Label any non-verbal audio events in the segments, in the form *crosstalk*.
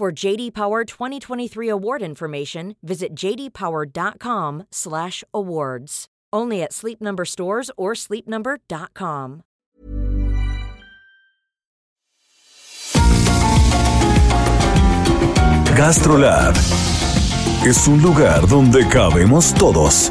For JD Power 2023 award information, visit jdpower.com/awards. Only at Sleep Number stores or sleepnumber.com. GastroLab es un lugar donde cabemos todos.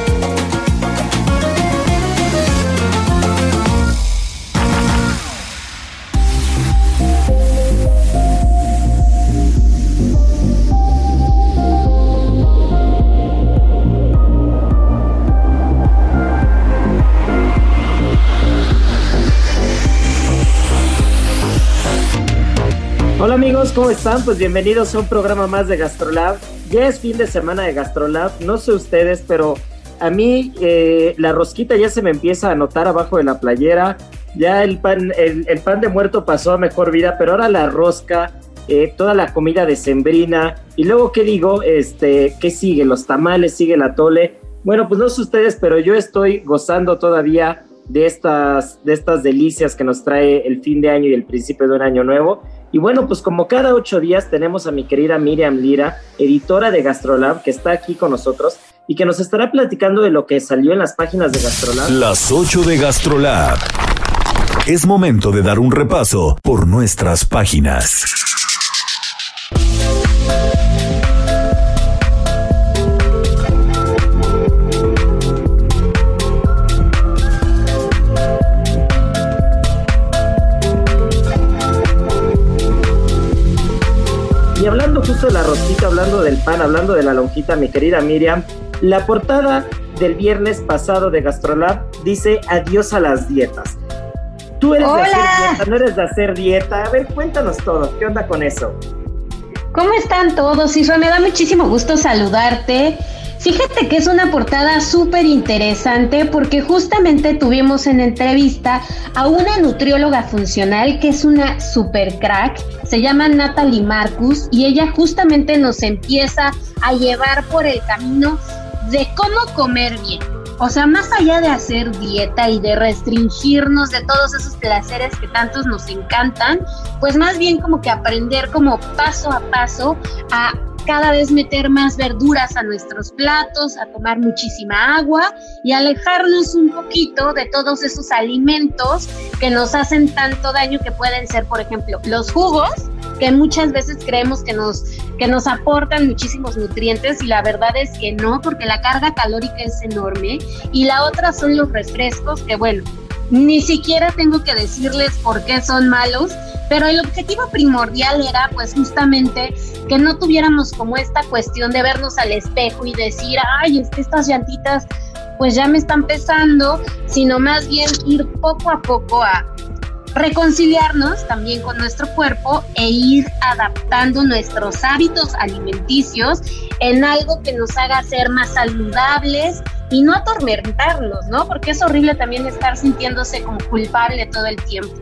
Hola amigos, ¿cómo están? Pues bienvenidos a un programa más de Gastrolab. Ya es fin de semana de Gastrolab, no sé ustedes, pero a mí eh, la rosquita ya se me empieza a notar abajo de la playera. Ya el pan, el, pan de muerto pasó a mejor vida, pero ahora la rosca, eh, toda la comida de sembrina. Y luego, ¿qué digo? Este, ¿Qué sigue? Los tamales, sigue la tole. Bueno, pues no sé ustedes, pero yo estoy gozando todavía de estas, de estas delicias que nos trae el fin de año y el principio de un año nuevo. Y bueno, pues como cada ocho días tenemos a mi querida Miriam Lira, editora de Gastrolab, que está aquí con nosotros y que nos estará platicando de lo que salió en las páginas de Gastrolab. Las ocho de Gastrolab. Es momento de dar un repaso por nuestras páginas. Justo de la rosquita, hablando del pan, hablando de la lonjita, mi querida Miriam, la portada del viernes pasado de Gastrolab dice adiós a las dietas. Tú eres de hacer dieta, no eres de hacer dieta. A ver, cuéntanos todo, ¿qué onda con eso? ¿Cómo están todos? Isra, me da muchísimo gusto saludarte. Fíjate que es una portada súper interesante porque justamente tuvimos en entrevista a una nutrióloga funcional que es una super crack, se llama Natalie Marcus y ella justamente nos empieza a llevar por el camino de cómo comer bien. O sea, más allá de hacer dieta y de restringirnos de todos esos placeres que tantos nos encantan, pues más bien como que aprender como paso a paso a cada vez meter más verduras a nuestros platos, a tomar muchísima agua y alejarnos un poquito de todos esos alimentos que nos hacen tanto daño que pueden ser, por ejemplo, los jugos, que muchas veces creemos que nos, que nos aportan muchísimos nutrientes y la verdad es que no, porque la carga calórica es enorme. Y la otra son los refrescos, que bueno, ni siquiera tengo que decirles por qué son malos, pero el objetivo primordial era pues justamente que no tuviéramos como esta cuestión de vernos al espejo y decir, ay, es que estas llantitas pues ya me están pesando, sino más bien ir poco a poco a reconciliarnos también con nuestro cuerpo e ir adaptando nuestros hábitos alimenticios en algo que nos haga ser más saludables y no atormentarnos, ¿no? Porque es horrible también estar sintiéndose como culpable todo el tiempo.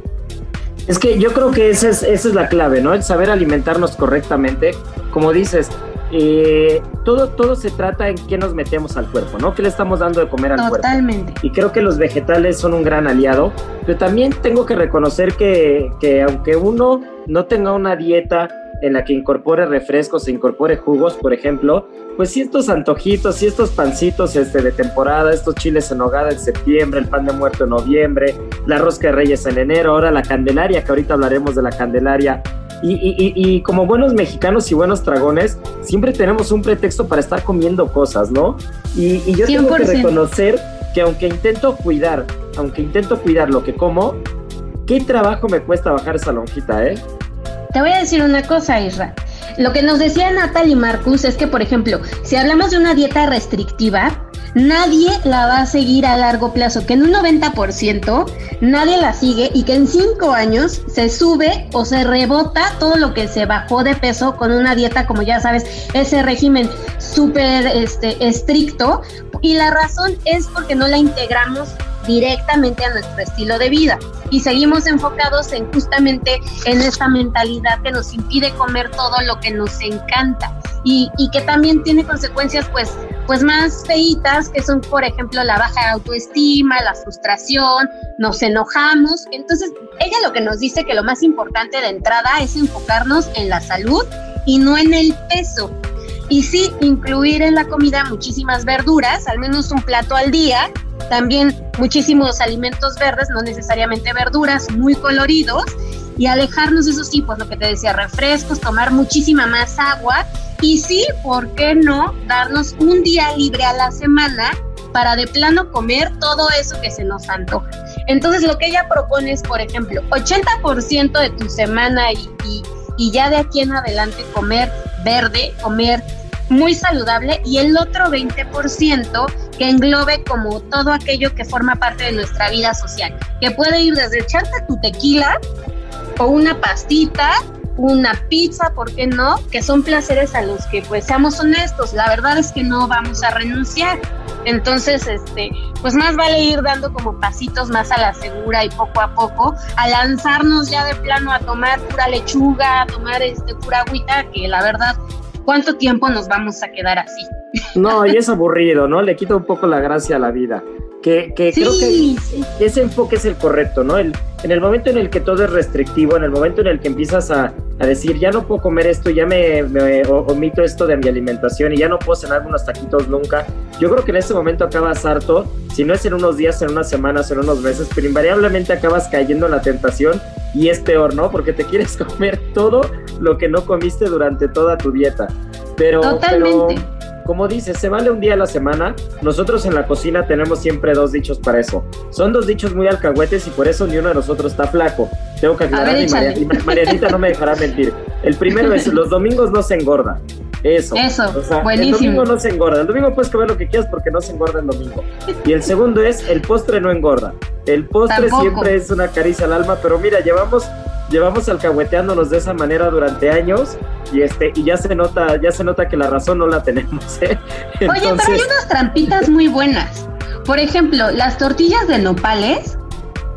Es que yo creo que esa es, esa es la clave, ¿no? El saber alimentarnos correctamente. Como dices, eh, todo, todo se trata en qué nos metemos al cuerpo, ¿no? ¿Qué le estamos dando de comer al cuerpo? Totalmente. Y creo que los vegetales son un gran aliado, pero también tengo que reconocer que, que aunque uno no tenga una dieta en la que incorpore refrescos e incorpore jugos, por ejemplo, pues si estos antojitos, si estos pancitos este, de temporada, estos chiles en hogada en septiembre, el pan de muerto en noviembre, la rosca de reyes en enero, ahora la candelaria, que ahorita hablaremos de la candelaria, Y, como buenos mexicanos y buenos dragones, siempre tenemos un pretexto para estar comiendo cosas, ¿no? Y, yo tengo que reconocer que aunque intento cuidar, aunque intento cuidar lo que como, qué trabajo me cuesta bajar esa lonjita, ¿eh? Te voy a decir una cosa, Isra. Lo que nos decía Natalie Marcus es que, por ejemplo, si hablamos de una dieta restrictiva, nadie la va a seguir a largo plazo, que en un 90% nadie la sigue y que en 5 años se sube o se rebota todo lo que se bajó de peso con una dieta, como ya sabes, ese régimen súper este, estricto. Y la razón es porque no la integramos directamente a nuestro estilo de vida y seguimos enfocados en justamente en esta mentalidad que nos impide comer todo lo que nos encanta y, que también tiene consecuencias pues pues más feitas, que son, por ejemplo, la baja autoestima, la frustración, nos enojamos. Entonces, ella lo que nos dice que lo más importante de entrada es enfocarnos en la salud y no en el peso. Y sí, incluir en la comida muchísimas verduras, al menos un plato al día, también muchísimos alimentos verdes, no necesariamente verduras, muy coloridos, y alejarnos de esos tipos, lo que te decía, refrescos, tomar muchísima más agua. Y sí, ¿por qué no darnos un día libre a la semana para de plano comer todo eso que se nos antoja? Entonces lo que ella propone es, por ejemplo, 80% de tu semana y, y, y ya de aquí en adelante comer verde, comer muy saludable y el otro 20% que englobe como todo aquello que forma parte de nuestra vida social, que puede ir desde echarte tu tequila o una pastita, una pizza, ¿por qué no? Que son placeres a los que, pues, seamos honestos, la verdad es que no vamos a renunciar. Entonces, este, pues más vale ir dando como pasitos más a la segura y poco a poco, a lanzarnos ya de plano a tomar pura lechuga, a tomar este pura agüita, que la verdad, ¿cuánto tiempo nos vamos a quedar así? No, y es aburrido, ¿no? Le quita un poco la gracia a la vida. Que, creo que ese enfoque es el correcto, ¿no? El, en el momento en el que todo es restrictivo, en el momento en el que empiezas a, decir, ya no puedo comer esto, ya me, omito esto de mi alimentación y ya no puedo cenar unos taquitos nunca, yo creo que en ese momento acabas harto, si no es en unos días, en unas semanas, en unos meses, pero invariablemente acabas cayendo en la tentación y es peor, ¿no? Porque te *laughs* quieres comer todo lo que no comiste durante toda tu dieta. Pero, como dices, se vale un día a la semana. Nosotros en la cocina tenemos siempre dos dichos para eso. Son dos dichos muy alcahuetes y por eso ni uno de nosotros está flaco. Tengo que aclarar y, Marianita no me dejará mentir. El primero es, *laughs* los domingos no se engorda. Eso. Eso, buenísimo. El domingo no se engorda. El domingo puedes comer lo que quieras porque no se engorda el domingo. Y el segundo es, el postre no engorda. El postre siempre es una caricia al alma, pero mira, llevamos llevamos alcahueteándonos de esa manera durante años y este y ya se nota ya se nota que la razón no la tenemos ¿eh? oye pero hay unas trampitas muy buenas por ejemplo las tortillas de nopales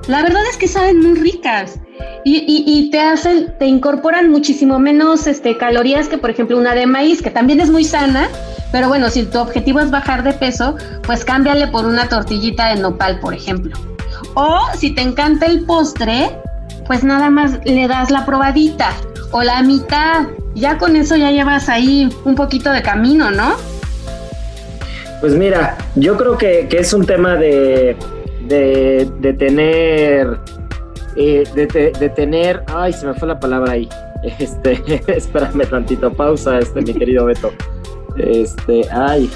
la verdad es que saben muy ricas y, te hacen te incorporan muchísimo menos este calorías que por ejemplo una de maíz que también es muy sana pero bueno si tu objetivo es bajar de peso pues cámbiale por una tortillita de nopal por ejemplo o si te encanta el postre pues nada más le das la probadita o la mitad. Ya con eso ya llevas ahí un poquito de camino, ¿no? Pues mira, yo creo que, es un tema de, de, tener, eh, de, tener, ay, se me fue la palabra ahí. *laughs* Este, *laughs* espérame tantito, pausa, este, mi querido Beto. Este, ay.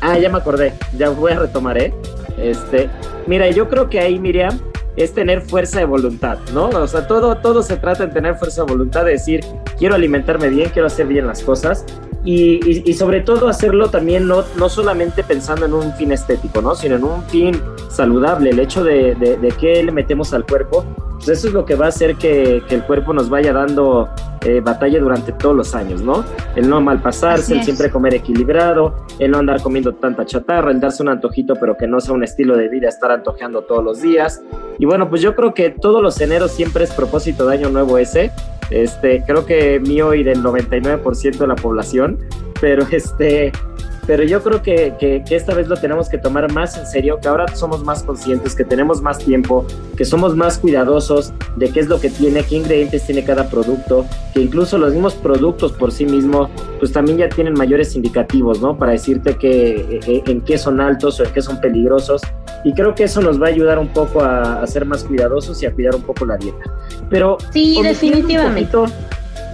Ah, ya me acordé, ya voy a retomar, ¿eh? Este, mira, yo creo que ahí, Miriam, es tener fuerza de voluntad, ¿no? O sea, todo, todo se trata de tener fuerza de voluntad, de decir, quiero alimentarme bien, quiero hacer bien las cosas y, sobre todo hacerlo también no, no solamente pensando en un fin estético, ¿no? Sino en un fin saludable, el hecho de, de, qué le metemos al cuerpo, pues eso es lo que va a hacer que, que el cuerpo nos vaya dando eh, batalla durante todos los años, ¿no? El no malpasarse, el siempre comer equilibrado, el no andar comiendo tanta chatarra, el darse un antojito pero que no sea un estilo de vida estar antojeando todos los días. Y bueno, pues yo creo que todos los eneros siempre es propósito de año nuevo ese. Este, creo que mío y del 99% de la población, pero este pero yo creo que, que, esta vez lo tenemos que tomar más en serio, que ahora somos más conscientes, que tenemos más tiempo, que somos más cuidadosos de qué es lo que tiene, qué ingredientes tiene cada producto, que incluso los mismos productos por sí mismos, pues también ya tienen mayores indicativos, ¿no? Para decirte que, eh, eh, en qué son altos o en qué son peligrosos. Y creo que eso nos va a ayudar un poco a, a ser más cuidadosos y a cuidar un poco la dieta. Pero sí, definitivamente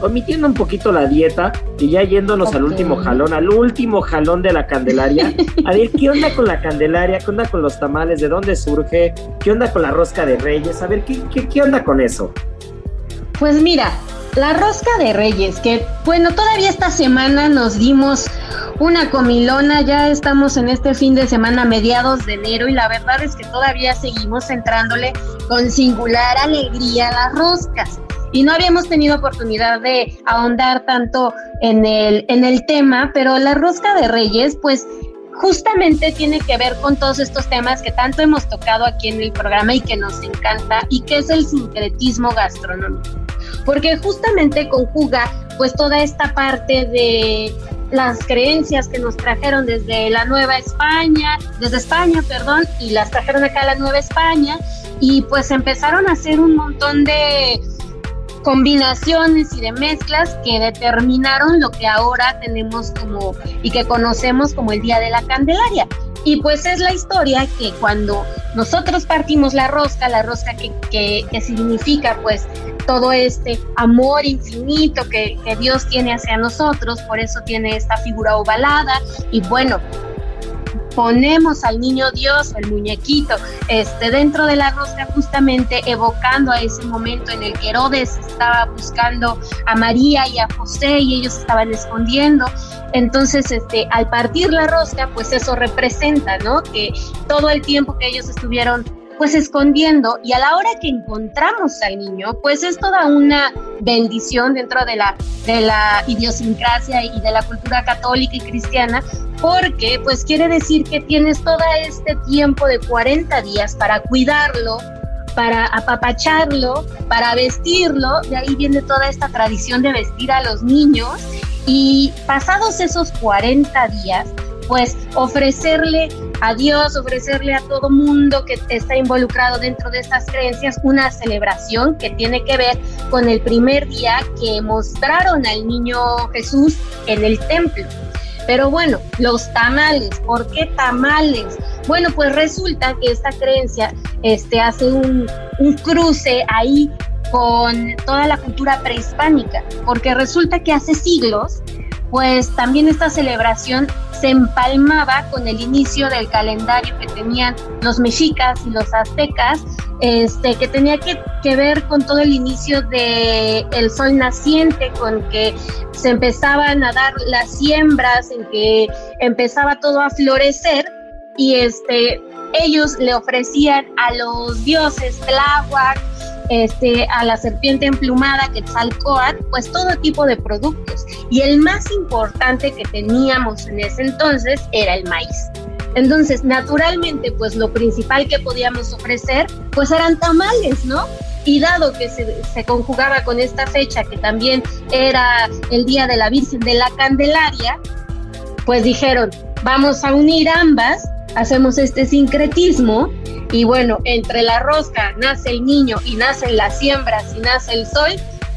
omitiendo un poquito la dieta y ya yéndonos al último jalón, al último jalón de la Candelaria. A ver, ¿qué onda con la Candelaria? ¿Qué onda con los tamales? ¿De dónde surge? ¿Qué onda con la rosca de reyes? A ver, ¿qué, qué, qué onda con eso? Pues mira, la rosca de reyes, que bueno, todavía esta semana nos dimos una comilona, ya estamos en este fin de semana mediados de enero y la verdad es que todavía seguimos entrándole con singular alegría las roscas y no habíamos tenido oportunidad de ahondar tanto en el, en el tema, pero la rosca de reyes, pues justamente tiene que ver con todos estos temas que tanto hemos tocado aquí en el programa y que nos encanta y que es el sincretismo gastronómico. Porque justamente conjuga pues toda esta parte de las creencias que nos trajeron desde la Nueva España, desde España, perdón, y las trajeron acá a la Nueva España y pues empezaron a hacer un montón de combinaciones y de mezclas que determinaron lo que ahora tenemos como y que conocemos como el Día de la Candelaria. Y pues es la historia que cuando nosotros partimos la rosca, la rosca que, que, significa pues todo este amor infinito que, que Dios tiene hacia nosotros, por eso tiene esta figura ovalada y bueno, ponemos al niño Dios, el muñequito, este, dentro de la rosca, justamente evocando a ese momento en el que Herodes estaba buscando a María y a José y ellos estaban escondiendo. Entonces, este, al partir la rosca, pues eso representa, ¿no? Que todo el tiempo que ellos estuvieron pues escondiendo y a la hora que encontramos al niño, pues es toda una bendición dentro de la, de la idiosincrasia y de la cultura católica y cristiana, porque pues quiere decir que tienes todo este tiempo de 40 días para cuidarlo, para apapacharlo, para vestirlo, de ahí viene toda esta tradición de vestir a los niños y pasados esos 40 días, pues ofrecerle a Dios, ofrecerle a todo mundo que está involucrado dentro de estas creencias una celebración que tiene que ver con el primer día que mostraron al niño Jesús en el templo. Pero bueno, los tamales, ¿por qué tamales? Bueno, pues resulta que esta creencia este, hace un, un cruce ahí con toda la cultura prehispánica, porque resulta que hace siglos pues también esta celebración se empalmaba con el inicio del calendario que tenían los mexicas y los aztecas, este, que tenía que, ver con todo el inicio del el sol naciente, con que se empezaban a dar las siembras, en que empezaba todo a florecer, y este, ellos le ofrecían a los dioses Tláhuac, este, a la serpiente emplumada, Quetzalcoatl, pues todo tipo de productos. Y el más importante que teníamos en ese entonces era el maíz. Entonces, naturalmente, pues lo principal que podíamos ofrecer, pues eran tamales, ¿no? Y dado que se, se, conjugaba con esta fecha, que también era el Día de la Virgen de la Candelaria, pues dijeron, vamos a unir ambas, hacemos este sincretismo y bueno, entre la rosca nace el niño y nacen las siembras y nace el sol,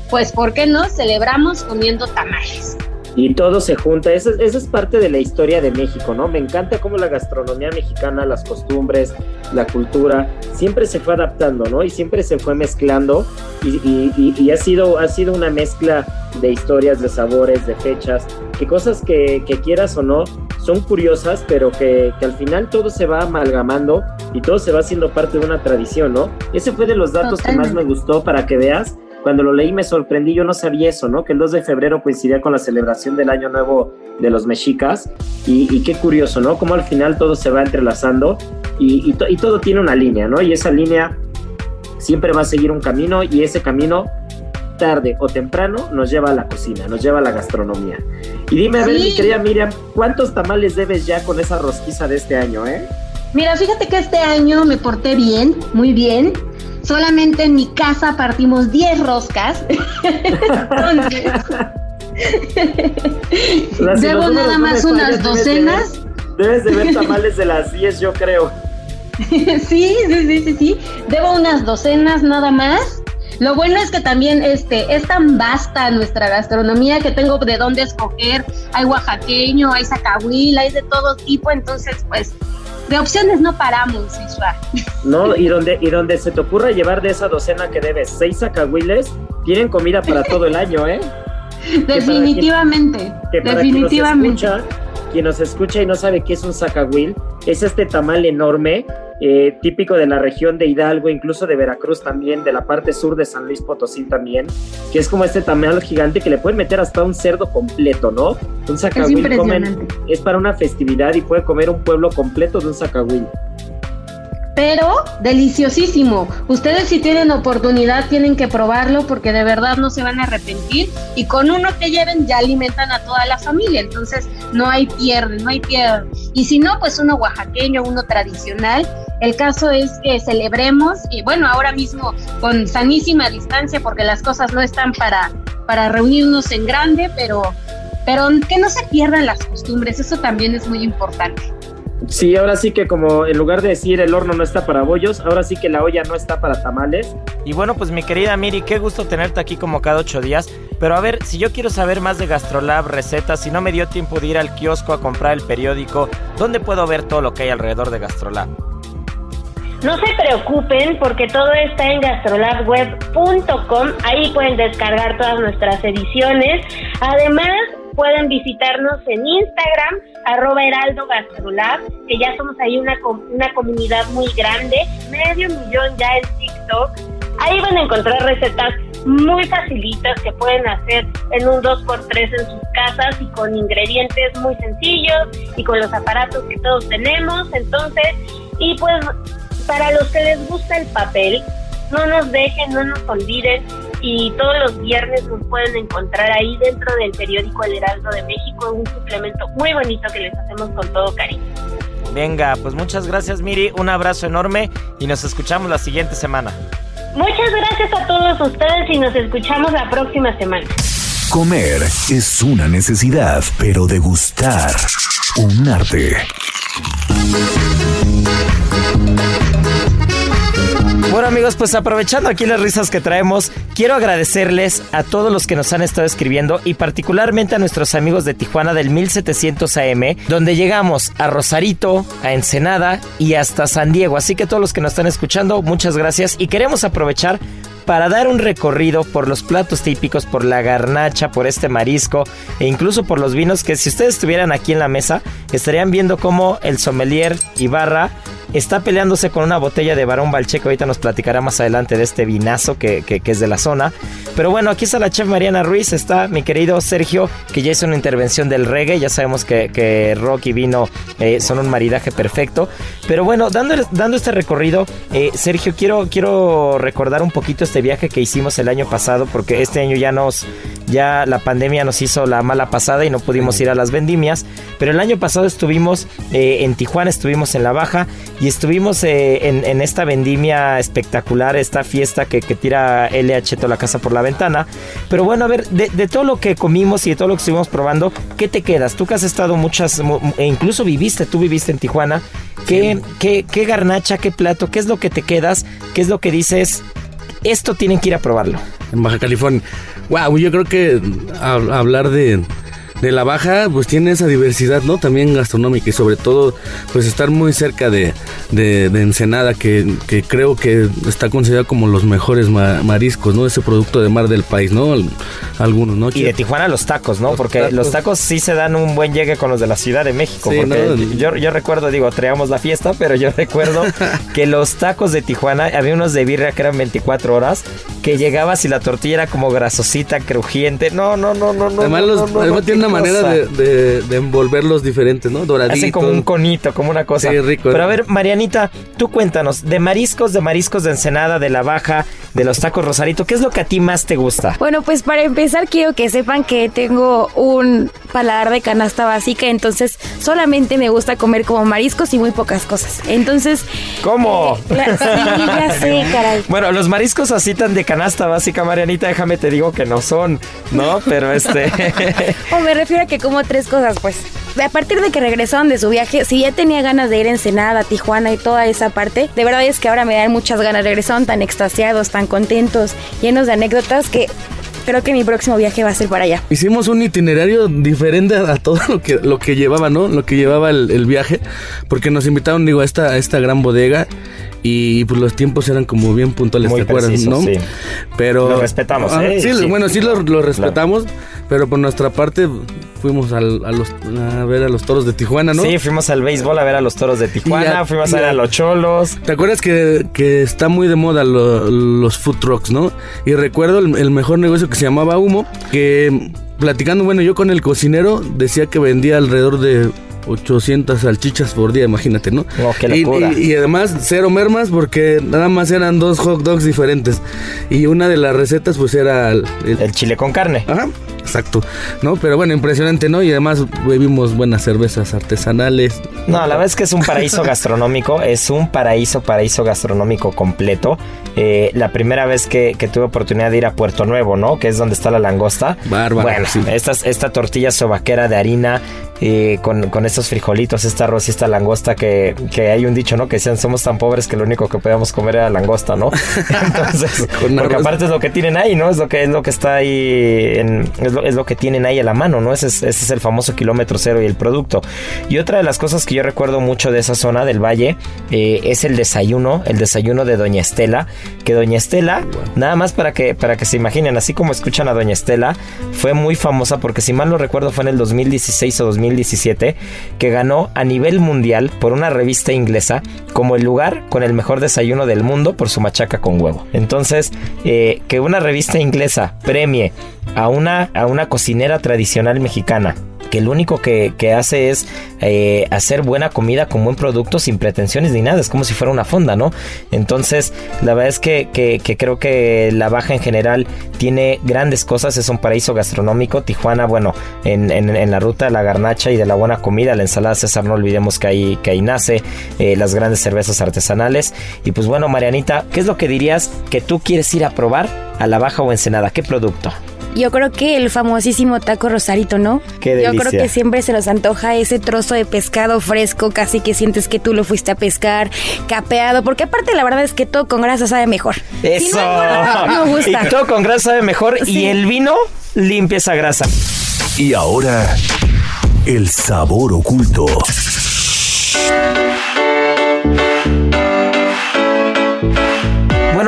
pues ¿por qué no celebramos comiendo tamales? Y todo se junta, esa, es parte de la historia de México, ¿no? Me encanta cómo la gastronomía mexicana, las costumbres, la cultura, siempre se fue adaptando, ¿no? Y siempre se fue mezclando y, ha, sido, ha sido una mezcla de historias, de sabores, de fechas, que cosas que, que quieras o no, son curiosas, pero que, al final todo se va amalgamando y todo se va haciendo parte de una tradición, ¿no? Ese fue de los datos que más me gustó para que veas. Cuando lo leí me sorprendí, yo no sabía eso, ¿no? Que el 2 de febrero coincidía con la celebración del Año Nuevo de los mexicas y, qué curioso, ¿no? Como al final todo se va entrelazando y, y todo tiene una línea, ¿no? Y esa línea siempre va a seguir un camino y ese camino tarde o temprano nos lleva a la cocina, nos lleva a la gastronomía. Y dime, a ver, mi querida Miriam, ¿cuántos tamales debes ya con esa rosquiza de este año, eh? Mira, fíjate que este año me porté bien, muy bien. Solamente en mi casa partimos 10 roscas. *laughs* Debo nada más unas docenas. Debes de, ver, tamales de las 10, yo creo. *laughs* sí, sí, sí, sí, sí. Debo unas docenas nada más. Lo bueno es que también este, es tan vasta nuestra gastronomía que tengo de dónde escoger. Hay oaxaqueño, hay zacahuil, hay de todo tipo. Entonces, pues, de opciones no paramos, Isra. No, y donde, y donde se te ocurra llevar de esa docena que debes seis zacahuiles, tienen comida para todo el año, ¿eh? *laughs* Definitivamente. definitivamente quien nos escucha y no sabe qué es un zacahuil, es este tamal enorme, eh, típico de la región de Hidalgo, incluso de Veracruz también, de la parte sur de San Luis Potosí también, que es como este tamal gigante que le puede meter hasta un cerdo completo, ¿no? Un zacahuil es para una festividad y puede comer un pueblo completo de un zacahuil pero deliciosísimo. Ustedes si tienen oportunidad tienen que probarlo porque de verdad no se van a arrepentir y con uno que lleven ya alimentan a toda la familia, entonces no hay pierde, no hay pierde. Y si no, pues uno oaxaqueño, uno tradicional. El caso es que celebremos y bueno, ahora mismo con sanísima distancia porque las cosas no están para, para reunirnos en grande, pero, pero que no se pierdan las costumbres, eso también es muy importante. Sí, ahora sí que como en lugar de decir el horno no está para bollos, ahora sí que la olla no está para tamales. Y bueno, pues mi querida Miri, qué gusto tenerte aquí como cada ocho días. Pero a ver, si yo quiero saber más de Gastrolab, recetas, si no me dio tiempo de ir al kiosco a comprar el periódico, ¿dónde puedo ver todo lo que hay alrededor de Gastrolab? No se preocupen porque todo está en gastrolabweb.com. Ahí pueden descargar todas nuestras ediciones. Además, pueden visitarnos en Instagram, arroba Heraldo Gastrolab, que ya somos ahí una, una comunidad muy grande, medio millón ya en TikTok. Ahí van a encontrar recetas muy facilitas que pueden hacer en un 2x3 en sus casas y con ingredientes muy sencillos y con los aparatos que todos tenemos. Entonces, y pues para los que les gusta el papel, no nos dejen, no nos olviden y todos los viernes nos pueden encontrar ahí dentro del periódico El Heraldo de México, un suplemento muy bonito que les hacemos con todo cariño. Venga, pues muchas gracias Miri, un abrazo enorme y nos escuchamos la siguiente semana. Muchas gracias a todos ustedes y nos escuchamos la próxima semana. Comer es una necesidad, pero degustar un arte. Bueno amigos, pues aprovechando aquí las risas que traemos, quiero agradecerles a todos los que nos han estado escribiendo y particularmente a nuestros amigos de Tijuana del 1700 AM, donde llegamos a Rosarito, a Ensenada y hasta San Diego. Así que todos los que nos están escuchando, muchas gracias y queremos aprovechar para dar un recorrido por los platos típicos, por la garnacha, por este marisco e incluso por los vinos que si ustedes estuvieran aquí en la mesa estarían viendo cómo el sommelier Ibarra está peleándose con una botella de Barón Balcheco. Ahorita nos platicará más adelante de este vinazo que, es de la zona. Pero bueno, aquí está la chef Mariana Ruiz, está mi querido Sergio, que ya hizo una intervención del reggae. Ya sabemos que, rock y vino eh, son un maridaje perfecto. Pero bueno, dando, dando este recorrido, eh, Sergio, quiero, quiero recordar un poquito este viaje que hicimos el año pasado, porque este año ya nos, ya la pandemia nos hizo la mala pasada y no pudimos ir a las vendimias. Pero el año pasado estuvimos eh, en Tijuana, estuvimos en La Baja y estuvimos eh, en, esta vendimia espectacular, esta fiesta que, tira LH toda la casa por la ventana. Pero bueno, a ver, de, todo lo que comimos y de todo lo que estuvimos probando, ¿qué te quedas? Tú que has estado muchas, e incluso viviste, tú viviste en Tijuana. ¿Qué, qué, qué garnacha, qué plato, qué es lo que te quedas? ¿Qué es lo que dices? Esto tienen que ir a probarlo. En Baja California. Wow, yo creo que hablar de de la baja, pues tiene esa diversidad, ¿no? También gastronómica y sobre todo, pues estar muy cerca de, de, Ensenada, que, que, creo que está considerada como los mejores mariscos, ¿no? Ese producto de mar del país, ¿no? Algunos, ¿no? Y de Tijuana los tacos, ¿no? porque los tacos sí se dan un buen llegue con los de la Ciudad de México. porque yo, yo recuerdo, digo, traíamos la fiesta, pero yo *laughs* recuerdo que los tacos de Tijuana, había unos de birria que eran 24 horas, que llegabas y la tortilla era como grasosita, crujiente. No, no, no, no, no. Además, los, además tiene manera de, envolverlos diferentes, ¿no? Doradito. Hacen como un conito, como una cosa. Sí, rico. Pero a ver, Marianita, tú cuéntanos, de mariscos, de mariscos de Ensenada, de la Baja, de los tacos Rosarito. ¿Qué es lo que a ti más te gusta? Bueno, pues para empezar quiero que sepan que tengo un paladar de canasta básica, entonces solamente me gusta comer como mariscos y muy pocas cosas. Entonces... ¿Cómo? eh, la- sí, ya *laughs* sé, caray. Bueno, los mariscos así tan de canasta básica, Marianita, déjame te digo que no son, ¿no? Pero este... *laughs* *laughs* O me refiero a que como tres cosas, pues. A partir de que regresaron de su viaje, si ya tenía ganas de ir a Ensenada, Tijuana y toda esa parte, de verdad es que ahora me dan muchas ganas. Regresaron tan extasiados, tan contentos, llenos de anécdotas que creo que mi próximo viaje va a ser para allá. Hicimos un itinerario diferente a, todo lo que, lo que llevaba, ¿no? Lo que llevaba el, el viaje, porque nos invitaron, digo, a esta, a esta gran bodega y pues los tiempos eran como bien puntuales, Muy ¿te acuerdas, no? sí. Pero... Lo respetamos, Ah, ¿eh? Sí, Sí. bueno, sí lo, lo respetamos, pero por nuestra parte fuimos al- a, los, a ver a los toros de Tijuana, ¿no? Sí, fuimos al béisbol a ver a los toros de Tijuana, a- fuimos a ver a- a los cholos. ¿Te acuerdas que, que está muy de moda lo- los food trucks, no? Y recuerdo el, el mejor negocio que se llamaba Humo, que platicando, bueno, yo con el cocinero decía que vendía alrededor de 800 salchichas por día, imagínate, ¿no? Oh, qué Y- locura. Y, y además cero mermas porque nada más eran dos hot dogs diferentes. Y una de las recetas pues era el- El chile con carne. Ajá, exacto, ¿no? Pero bueno, impresionante, ¿no? Y además bebimos buenas cervezas artesanales. No, la verdad es que es un paraíso gastronómico, es un paraíso, paraíso gastronómico completo. Eh, la primera vez que, que tuve oportunidad de ir a Puerto Nuevo, ¿no? Que es donde está la langosta. Bárbaro, Bueno, sí. esta tortilla sobaquera de harina eh, con, con estos frijolitos, esta arroz y esta langosta que, que hay un dicho, ¿no? Que decían, somos tan pobres que lo único que podíamos comer era langosta, ¿no? *laughs* Entonces, porque aparte es lo que tienen ahí, ¿no? Es lo que, es lo que está ahí, en- es, lo, es lo que tienen ahí a la mano, ¿no? Ese es, ese es el famoso kilómetro cero y el producto. Y otra de las cosas que yo recuerdo mucho de esa zona del valle eh, es el desayuno, el desayuno de Doña Estela, que Doña Estela, nada más para que, para que se imaginen, así como escuchan a Doña Estela, fue muy famosa porque si mal no recuerdo fue en el 2016 o 2017 que ganó a nivel mundial por una revista inglesa como el lugar con el mejor desayuno del mundo por su machaca con huevo. Entonces, eh, que una revista inglesa premie a una, a una cocinera tradicional mexicana que lo único que, que hace es eh, hacer buena comida con buen producto sin pretensiones ni nada, es como si fuera una fonda, ¿no? Entonces, la verdad es que, que- creo que la Baja en general tiene grandes cosas, es un paraíso gastronómico, Tijuana, bueno, en, en- en la ruta de la garnacha y de la buena comida, la ensalada César, no olvidemos que ahí, que ahí nace, eh, las grandes cervezas artesanales, y pues bueno, Marianita, ¿qué es lo que dirías que tú quieres ir a probar a la Baja o Ensenada? ¿Qué producto? Yo creo que el famosísimo taco rosarito, ¿no? Qué Yo creo que siempre se nos antoja ese trozo de pescado fresco, casi que sientes que tú lo fuiste a pescar, capeado, porque aparte la verdad es que todo con grasa sabe mejor. Si Eso. no *laughs* no me gusta. Y todo con grasa sabe mejor Sí. y el vino limpia esa grasa. Y ahora, el sabor oculto.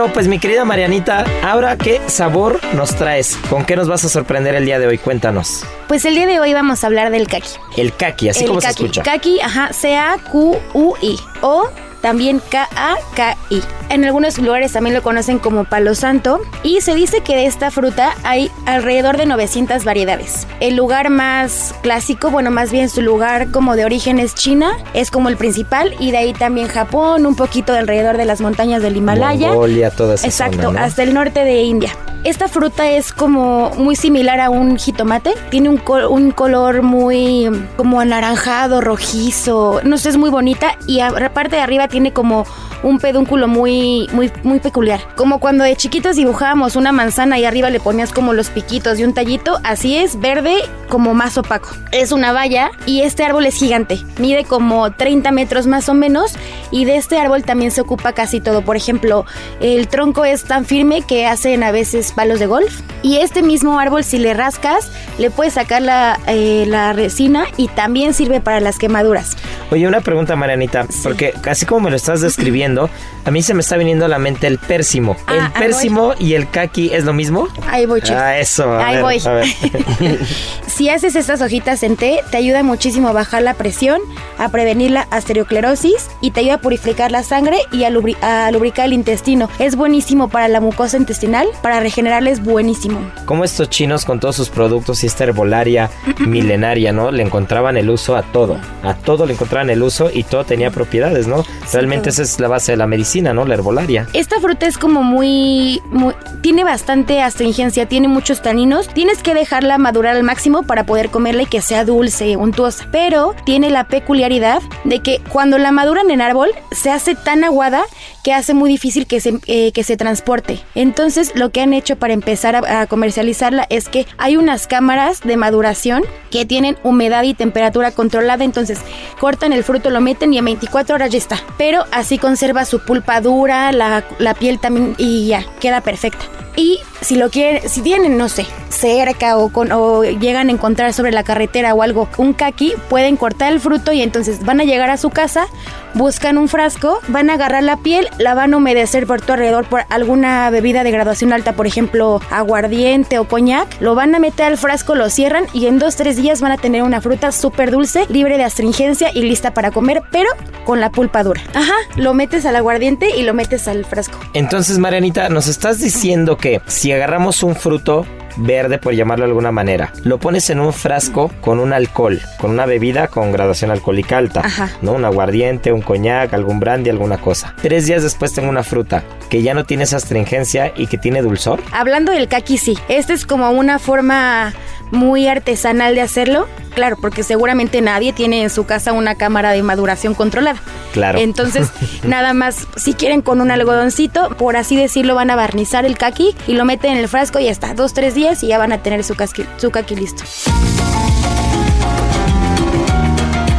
Bueno, pues mi querida Marianita, ahora qué sabor nos traes? ¿Con qué nos vas a sorprender el día de hoy? Cuéntanos. Pues el día de hoy vamos a hablar del kaki. El kaki, así el como kaki. se escucha. Kaki, ajá, C-A-Q-U-I. O también K-A-K-I. En algunos lugares también lo conocen como palo santo. Y se dice que de esta fruta hay alrededor de 900 variedades. El lugar más clásico, bueno, más bien su lugar como de origen es China, es como el principal. Y de ahí también Japón, un poquito de alrededor de las montañas del Himalaya. Mongolia, toda esa Exacto, zona, ¿no? hasta el norte de India. Esta fruta es como muy similar a un jitomate. Tiene un, col- un color muy como anaranjado, rojizo. No sé, es muy bonita. Y aparte de arriba tiene como un pedúnculo muy, muy, muy peculiar. Como cuando de chiquitos dibujábamos una manzana y arriba le ponías como los piquitos y un tallito. Así es, verde, como más opaco. Es una valla y este árbol es gigante. Mide como 30 metros más o menos. Y de este árbol también se ocupa casi todo. Por ejemplo, el tronco es tan firme que hacen a veces palos de golf. Y este mismo árbol, si le rascas, le puedes sacar la, eh, la resina y también sirve para las quemaduras. Oye, una pregunta, Marianita, porque así como me lo estás describiendo, a mí se me está viniendo a la mente el pérsimo. Ah, ¿El ahí pérsimo y el kaki es lo mismo? Ahí voy, chef. Ah, eso. a Ahí ver, voy. a ver. *laughs* si haces estas hojitas en té, te ayuda muchísimo a bajar la presión, a prevenir la asterioclerosis y te ayuda a purificar la sangre y a, lubricar el intestino. Es buenísimo para la mucosa intestinal, para regenerarla es buenísimo. Como estos chinos con todos sus productos y esta herbolaria *laughs* milenaria, ¿no? Le encontraban el uso a todo. A todo le encontraban el uso y todo tenía propiedades, ¿no? Realmente esa es la base de la medicina, ¿no? La herbolaria. Esta fruta es como muy, muy tiene bastante astringencia, tiene muchos taninos. Tienes que dejarla madurar al máximo para poder comerla y que sea dulce, untuosa. Pero tiene la peculiaridad de que cuando la maduran en árbol se hace tan aguada que hace muy difícil que se, eh, que se transporte. Entonces lo que han hecho para empezar a, comercializarla es que hay unas cámaras de maduración que tienen humedad y temperatura controlada. Entonces cortan el fruto, lo meten y en 24 horas ya está. Pero así conserva su pulpa dura, la, la piel también y ya, queda perfecta. Y si lo quieren, si tienen, no sé, cerca o, con, o llegan a encontrar sobre la carretera o algo, un kaki, pueden cortar el fruto y entonces van a llegar a su casa, buscan un frasco, van a agarrar la piel, la van a humedecer por tu alrededor por alguna bebida de graduación alta, por ejemplo, aguardiente o coñac, lo van a meter al frasco, lo cierran y en dos, tres días van a tener una fruta súper dulce, libre de astringencia y lista para comer, pero con la pulpa dura. Ajá, lo metes al aguardiente y lo metes al frasco. Entonces, Marianita, nos estás diciendo que si agarramos un fruto verde, por llamarlo de alguna manera. Lo pones en un frasco con un alcohol, con una bebida con graduación alcohólica alta, ¿no? Un aguardiente, un coñac, algún brandy, alguna cosa. Tres días después tengo una fruta que ya no tiene esa astringencia y que tiene dulzor. Hablando del kaki, sí. Esta es como una forma muy artesanal de hacerlo. Claro, porque seguramente nadie tiene en su casa una cámara de maduración controlada. Claro. Entonces, *laughs* nada más, si quieren con un algodoncito, por así decirlo, van a barnizar el kaki y lo meten en el frasco y hasta dos, tres días y ya van a tener su, casqui, su kaki listo.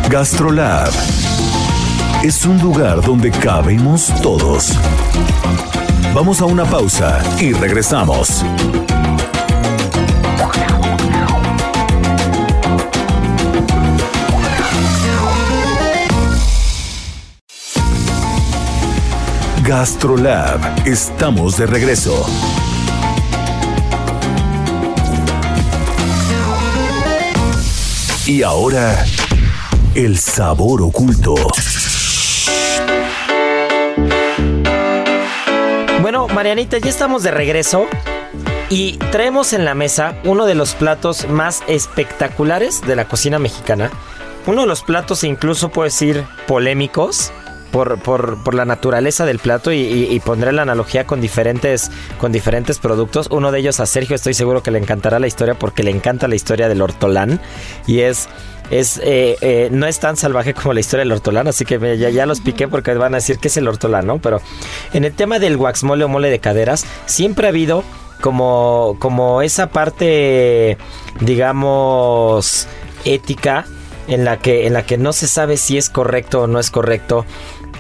Gastrolab es un lugar donde cabemos todos. Vamos a una pausa y regresamos. Gastrolab, estamos de regreso. Y ahora, el sabor oculto. Bueno, Marianita, ya estamos de regreso. Y traemos en la mesa uno de los platos más espectaculares de la cocina mexicana. Uno de los platos incluso puedo decir polémicos por, por, la naturaleza del plato y, pondré la analogía con diferentes, con diferentes productos. Uno de ellos a Sergio estoy seguro que le encantará la historia porque le encanta la historia del ortolán y es es eh, eh, no es tan salvaje como la historia del ortolán, así que ya, ya los piqué porque van a decir que es el ortolán, ¿no? Pero en el tema del mole o mole de caderas, siempre ha habido como, como esa parte, digamos, ética en la que en la que no se sabe si es correcto o no es correcto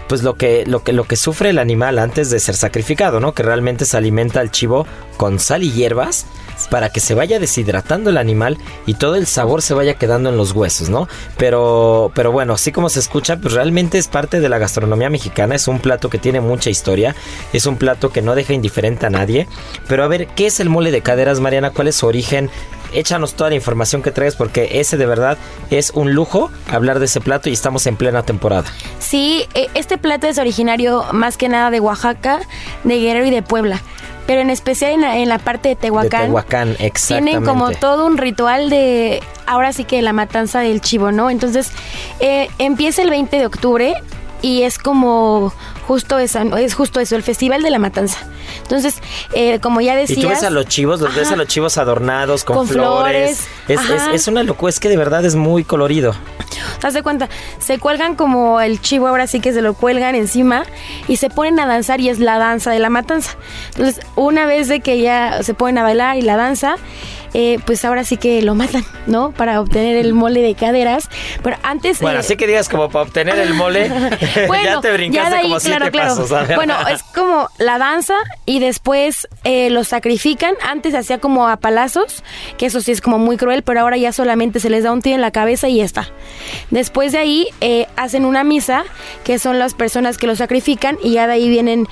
pues lo que, lo que, lo que sufre el animal antes de ser sacrificado, ¿no? Que realmente se alimenta al chivo con sal y hierbas para que se vaya deshidratando el animal y todo el sabor se vaya quedando en los huesos, ¿no? Pero, pero bueno, así como se escucha, pues realmente es parte de la gastronomía mexicana, es un plato que tiene mucha historia, es un plato que no deja indiferente a nadie. Pero a ver, ¿qué es el mole de caderas, Mariana? ¿Cuál es su origen? Échanos toda la información que traes porque ese de verdad es un lujo hablar de ese plato y estamos en plena temporada. Sí, e, este plato es originario más que nada de Oaxaca, de Guerrero y de Puebla. Pero en especial en la, parte de Tehuacán. De Tehuacán, exactamente. Tienen como todo un ritual de, ahora sí que la matanza del chivo, ¿no? Entonces, eh, empieza el 20 de octubre y es como justo esa, es justo eso, el Festival de la Matanza. Entonces, eh, como ya decías... Y tú ves a los chivos, los ves a los chivos adornados con, flores. Es, es, una locura, es que de verdad es muy colorido. ¿Te das cuenta? Se cuelgan como el chivo, ahora sí que se lo cuelgan encima y se ponen a danzar y es la danza de la matanza. Entonces, una vez de que ya se ponen a bailar y la danza, eh, pues ahora sí que lo matan, ¿no? Para obtener el mole de caderas. Pero antes. Bueno, así que digas como para obtener el mole, *laughs* *laughs* ya te brincaste como siete pasos. Bueno, es como la danza y después eh, lo sacrifican. Antes se hacía como a palazos, que eso sí es como muy cruel, pero ahora ya solamente se les da un tiro en la cabeza y ya está. Después de ahí eh, hacen una misa, que son las personas que lo sacrifican, y ya de ahí vienen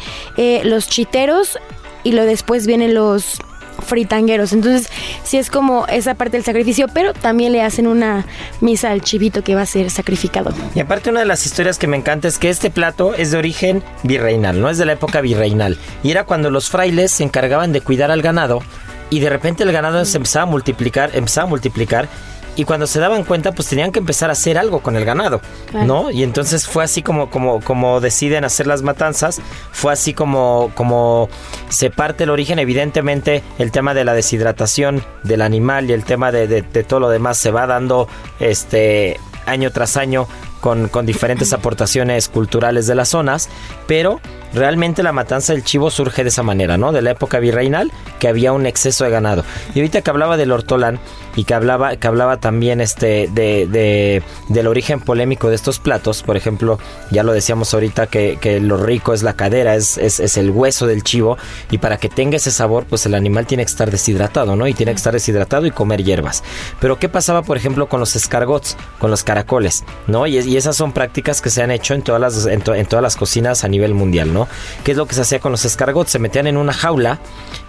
los chiteros y lo después vienen los fritangueros. Entonces, sí es como esa parte del sacrificio, pero también le hacen una misa al chivito que va a ser sacrificado. Y aparte una de las historias que me encanta es que este plato es de origen virreinal, no es de la época virreinal. Y era cuando los frailes se encargaban de cuidar al ganado y de repente el ganado se empezaba a multiplicar, empezaba a multiplicar y cuando se daban cuenta pues tenían que empezar a hacer algo con el ganado, ¿no? Y entonces fue así como como como deciden hacer las matanzas, fue así como como se parte el origen, evidentemente el tema de la deshidratación del animal y el tema de, de todo lo demás se va dando este año tras año con, con, diferentes aportaciones culturales de las zonas, pero realmente la matanza del chivo surge de esa manera, ¿no? De la época virreinal, que había un exceso de ganado. Y ahorita que hablaba del hortolán y que hablaba, que hablaba también este de, de, del origen polémico de estos platos, por ejemplo, ya lo decíamos ahorita que, que lo rico es la cadera, es, es, es, el hueso del chivo, y para que tenga ese sabor, pues el animal tiene que estar deshidratado, ¿no? Y tiene que estar deshidratado y comer hierbas. Pero ¿qué pasaba, por ejemplo, con los escargots, con los caracoles, ¿no? Y, y esas son prácticas que se han hecho en todas las, en, to, en todas las cocinas a nivel mundial, ¿no? ¿Qué es lo que se hacía con los escargots? Se metían en una jaula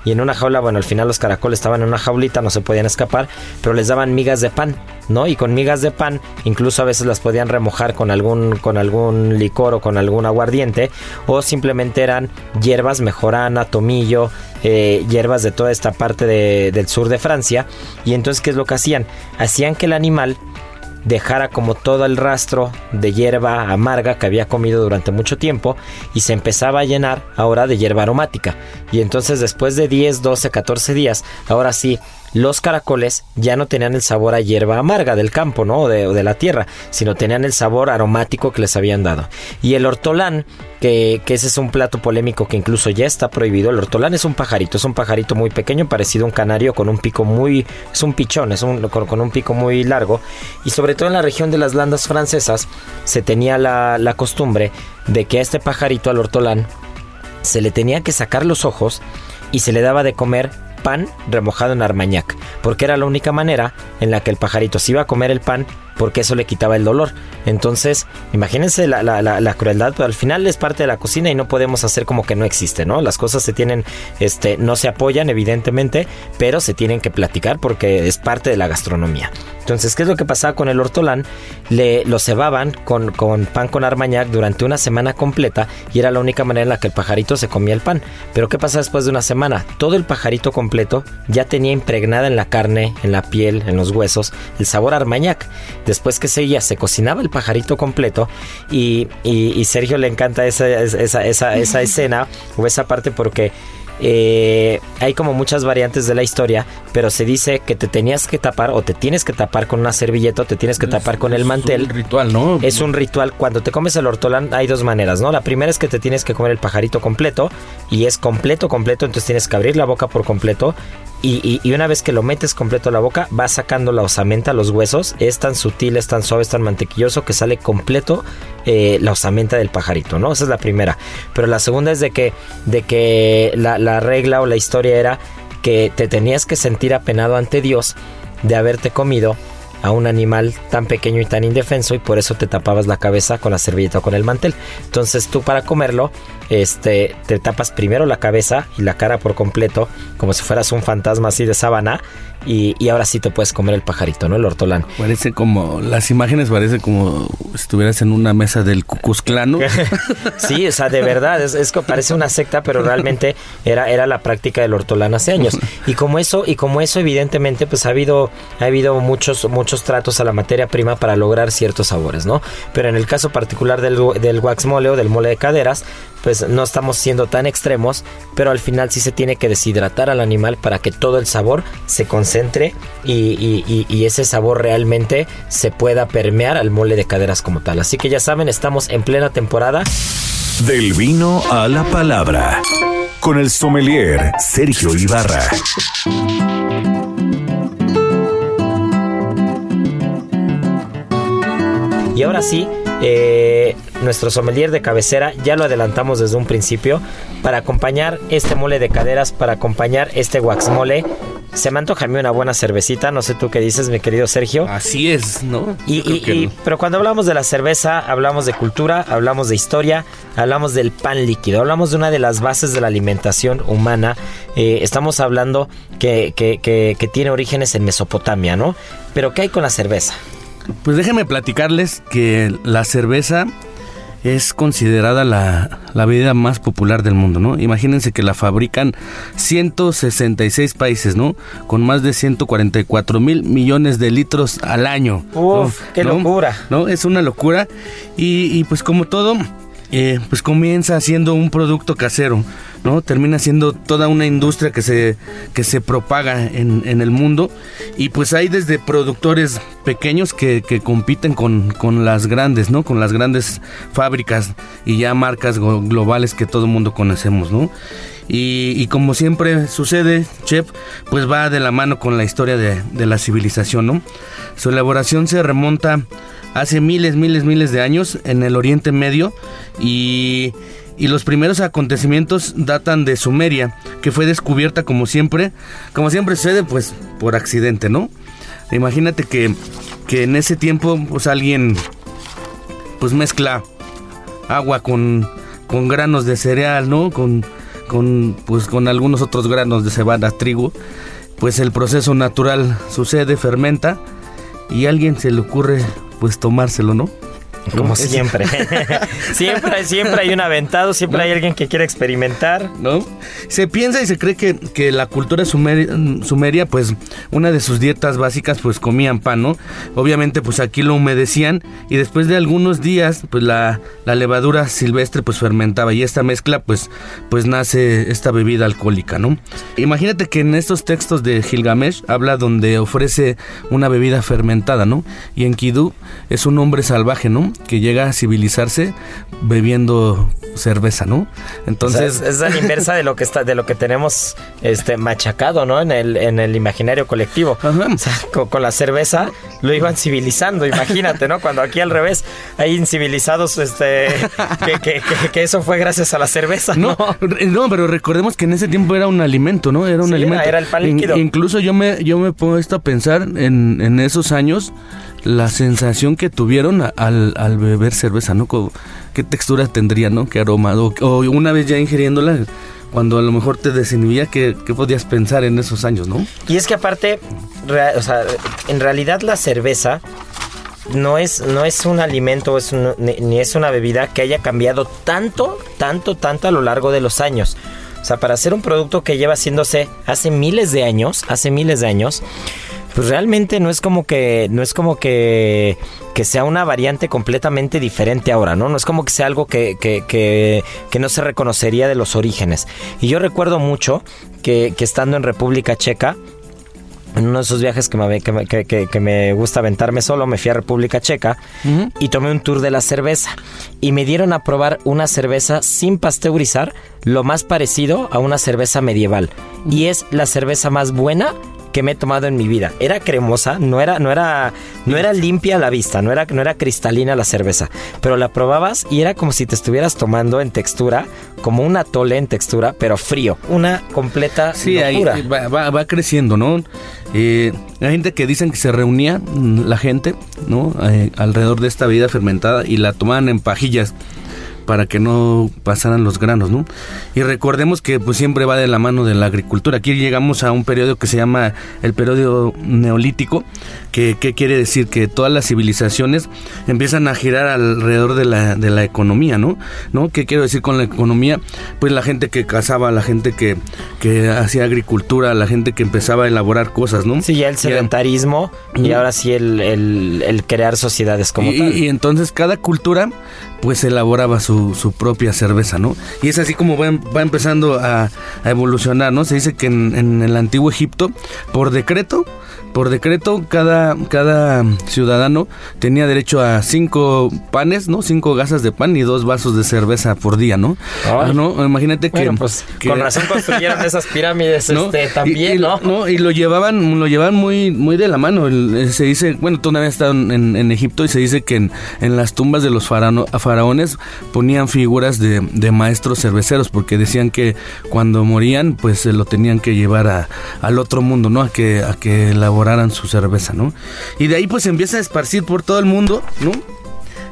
y en una jaula, bueno, al final los caracoles estaban en una jaulita, no se podían escapar, pero les daban migas de pan, ¿no? Y con migas de pan, incluso a veces las podían remojar con algún, con algún licor o con algún aguardiente, o simplemente eran hierbas, mejorana, tomillo, eh, hierbas de toda esta parte de, del sur de Francia. Y entonces, ¿qué es lo que hacían? Hacían que el animal dejara como todo el rastro de hierba amarga que había comido durante mucho tiempo y se empezaba a llenar ahora de hierba aromática. Y entonces después de 10, 12, 14 días, ahora sí, los caracoles ya no tenían el sabor a hierba amarga del campo, ¿no? O de, la tierra, sino tenían el sabor aromático que les habían dado. Y el ortolán, que, ese es un plato polémico que incluso ya está prohibido. El ortolán es un pajarito, es un pajarito muy pequeño, parecido a un canario, con un pico muy. es un pichón, es un, con, un pico muy largo. Y sobre todo en la región de las landas francesas se tenía la, la costumbre de que a este pajarito, al ortolán, se le tenía que sacar los ojos y se le daba de comer pan remojado en armañac, porque era la única manera en la que el pajarito se iba a comer el pan porque eso le quitaba el dolor. Entonces, imagínense la, la, la, crueldad, pero al final es parte de la cocina y no podemos hacer como que no existe, ¿no? Las cosas se tienen, este, no se apoyan evidentemente, pero se tienen que platicar porque es parte de la gastronomía. Entonces, ¿qué es lo que pasaba con el ortolán? Le lo cebaban con, con pan con armañac durante una semana completa y era la única manera en la que el pajarito se comía el pan. Pero ¿qué pasa después de una semana? Todo el pajarito completo ya tenía impregnada en la carne, en la piel, en los huesos, el sabor armañac. Después que seguía, se cocinaba el pajarito completo y, y, y Sergio le encanta esa, esa, esa, esa *laughs* escena o esa parte porque eh, hay como muchas variantes de la historia, pero se dice que te tenías que tapar o te tienes que tapar con una servilleta o te tienes que es, tapar con el mantel. Es un ritual, ¿no? Es un ritual. Cuando te comes el ortolán hay dos maneras, ¿no? La primera es que te tienes que comer el pajarito completo y es completo, completo, entonces tienes que abrir la boca por completo y, una vez que lo metes completo a la boca, vas sacando la osamenta, los huesos. Es tan sutil, es tan suave, es tan mantequilloso que sale completo eh, la osamenta del pajarito, ¿no? Esa es la primera. Pero la segunda es de que, de que la regla o la historia era que te tenías que sentir apenado ante Dios de haberte comido a un animal tan pequeño y tan indefenso y por eso te tapabas la cabeza con la servilleta o con el mantel. Entonces tú para comerlo, este, te tapas primero la cabeza y la cara por completo, como si fueras un fantasma así de sábana, y, y, ahora sí te puedes comer el pajarito, ¿no? El hortolán. Parece como, las imágenes parece como si estuvieras en una mesa del Cucuzclano. *laughs* sí, o sea, de verdad, es, es que parece una secta, pero realmente era, era la práctica del hortolán hace años. Y como eso, y como eso, evidentemente, pues ha habido, ha habido muchos, muchos tratos a la materia prima para lograr ciertos sabores, ¿no? Pero en el caso particular del, del wax mole o del mole de caderas, pues no estamos siendo tan extremos, pero al final sí se tiene que deshidratar al animal para que todo el sabor se concentre y, y, y, y, ese sabor realmente se pueda permear al mole de caderas como tal. Así que ya saben, estamos en plena temporada. Del vino a la palabra. Con el sommelier Sergio Ibarra. Y ahora sí, eh, nuestro sommelier de cabecera, ya lo adelantamos desde un principio, para acompañar este mole de caderas, para acompañar este wax mole, se me antoja a mí una buena cervecita, no sé tú qué dices, mi querido Sergio. Así es, ¿no? Y, y- y- no. pero cuando hablamos de la cerveza, hablamos de cultura, hablamos de historia, hablamos del pan líquido, hablamos de una de las bases de la alimentación humana. Eh, estamos hablando que, que- que- que tiene orígenes en Mesopotamia, ¿no? Pero ¿qué hay con la cerveza? Pues déjenme platicarles que la cerveza es considerada la, la bebida más popular del mundo, ¿no? Imagínense que la fabrican 166 países, ¿no? Con más de 144 mil millones de litros al año. Uf, ¿no? qué ¿No? locura. ¿No? Es una locura. Y, y pues como todo, eh, pues comienza siendo un producto casero, ¿no? Termina siendo toda una industria que se, que se propaga en, en el mundo. Y pues hay desde productores pequeños que, que compiten con, con las grandes, ¿no? Con las grandes fábricas y ya marcas globales que todo el mundo conocemos, ¿no? Y, y como siempre sucede, Chef, pues va de la mano con la historia de, de la civilización, ¿no? Su elaboración se remonta hace miles, miles, miles de años en el Oriente Medio y, y los primeros acontecimientos datan de Sumeria, que fue descubierta como siempre, como siempre sucede, pues por accidente, ¿no? Imagínate que, que en ese tiempo, pues alguien, pues mezcla agua con, con granos de cereal, ¿no? Con, con, pues, con algunos otros granos de cebada, trigo. Pues el proceso natural sucede, fermenta y a alguien se le ocurre pues tomárselo, ¿no? Como siempre. *laughs* siempre, siempre hay un aventado, siempre hay alguien que quiere experimentar. ¿no? Se piensa y se cree que, que la cultura sumeria, sumeria, pues, una de sus dietas básicas, pues, comían pan, ¿no? Obviamente, pues, aquí lo humedecían y después de algunos días, pues, la, la levadura silvestre, pues, fermentaba y esta mezcla, pues, pues, nace esta bebida alcohólica, ¿no? Imagínate que en estos textos de Gilgamesh habla donde ofrece una bebida fermentada, ¿no? Y en Kidú es un hombre salvaje, ¿no? Que llega a civilizarse bebiendo cerveza, ¿no? Entonces es, es la inversa de lo que está, de lo que tenemos este machacado, ¿no? En el, en el imaginario colectivo. Ajá. O sea, con, con la cerveza lo iban civilizando, imagínate, ¿no? Cuando aquí al revés hay incivilizados, este, que, que- que- que eso fue gracias a la cerveza, ¿no? No, pero recordemos que en ese tiempo era un alimento, ¿no? Era un Sí, alimento. era- era el pan In- líquido. incluso yo me, yo me he puesto a pensar en, en esos años la sensación que tuvieron al, al beber cerveza, ¿no? ¿Qué textura tendría, ¿no? ¿Qué aroma? O, una vez ya ingiriéndola, cuando a lo mejor te desinhibía, ¿qué, qué podías pensar en esos años, no? Y es que aparte, o sea, en realidad la cerveza no es, no es un alimento es ni, ni es una bebida que haya cambiado tanto, tanto, tanto a lo largo de los años. O sea, para ser un producto que lleva haciéndose hace miles de años, hace miles de años, pues realmente no es como que, no es como que, que sea una variante completamente diferente ahora, ¿no? No es como que sea algo que, que, que, que no se reconocería de los orígenes. Y yo recuerdo mucho que, que estando en República Checa, en uno de esos viajes que me, que, me- que- que- que me gusta aventarme solo, me fui a República Checa y tomé un tour de la cerveza. Y me dieron a probar una cerveza sin pasteurizar, lo más parecido a una cerveza medieval. Y es la cerveza más buena que me he tomado en mi vida. Era cremosa, no era, no era, no era limpia a la vista, no era, no era cristalina la cerveza, pero la probabas y era como si te estuvieras tomando en textura, como un atole en textura, pero frío. Una completa Sí, ahí locura. va, va- va creciendo, ¿no? Eh, hay gente que dicen que se reunía mm, la gente, ¿no? Eh, alrededor de esta bebida fermentada y la tomaban en pajillas para que no pasaran los granos, ¿no? Y recordemos que pues siempre va de la mano de la agricultura. Aquí llegamos a un periodo que se llama el periodo neolítico, que, que quiere decir que todas las civilizaciones empiezan a girar alrededor de la, de la economía, ¿no? ¿no? ¿Qué quiero decir con la economía? Pues la gente que cazaba, la gente que, que hacía agricultura, la gente que empezaba a elaborar cosas, ¿no? Sí, ya el Y- sedentarismo y Ujú. ahora sí el, el- el crear sociedades como y, tal. y entonces cada cultura pues elaboraba su, su propia cerveza, ¿no? Y es así como va, va empezando a, a evolucionar, ¿no? Se dice que en, en el antiguo Egipto, por decreto, por decreto, cada cada, ciudadano tenía derecho a cinco panes, ¿no? Cinco gasas de pan y dos vasos de cerveza por día, ¿no? Ah, ¿no? Imagínate que, pues, con razón construyeron *laughs* esas pirámides este, también, y, ¿no? Y lo llevaban, lo llevaban muy, muy de la mano. se dice, bueno, tú vez estado en, en, Egipto y se dice que en, en las tumbas de los faraones ponían figuras de, de, maestros cerveceros porque decían que cuando morían, pues se lo tenían que llevar a, al otro mundo, ¿no? A que, a que elaboraran su cerveza, ¿no? Y de ahí pues empieza a esparcir por todo el mundo, ¿no?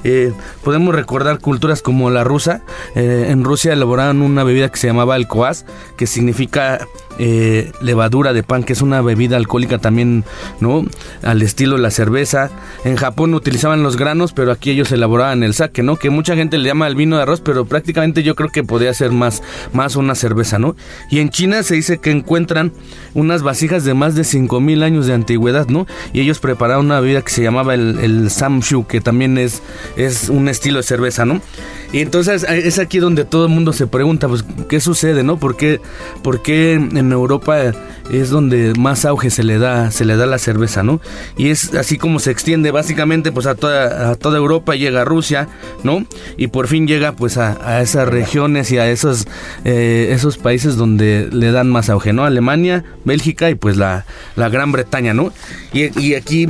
Eh, podemos recordar culturas como la rusa. Eh, en Rusia elaboraban una bebida que se llamaba el koas, que significa eh, levadura de pan, que es una bebida alcohólica también, ¿no? Al estilo de la cerveza. En Japón utilizaban los granos, pero aquí ellos elaboraban el sake, ¿no? Que mucha gente le llama el vino de arroz, pero prácticamente yo creo que podría ser más, más una cerveza, ¿no? Y en China se dice que encuentran unas vasijas de más de 5000 años de antigüedad, ¿no? Y ellos prepararon una bebida que se llamaba el, el samshu, que también es, es un estilo de cerveza, ¿no? Y entonces es aquí donde todo el mundo se pregunta, pues, ¿qué sucede, no? ¿Por qué, por qué en Europa es donde más auge se le da, se le da la cerveza, ¿no? Y es así como se extiende básicamente, pues, a toda, a toda Europa, llega a Rusia, ¿no? Y por fin llega, pues, a, esas regiones y a esos, eh, esos países donde le dan más auge, ¿no? Alemania, Bélgica y, pues, la, la Gran Bretaña, ¿no? Y, y aquí,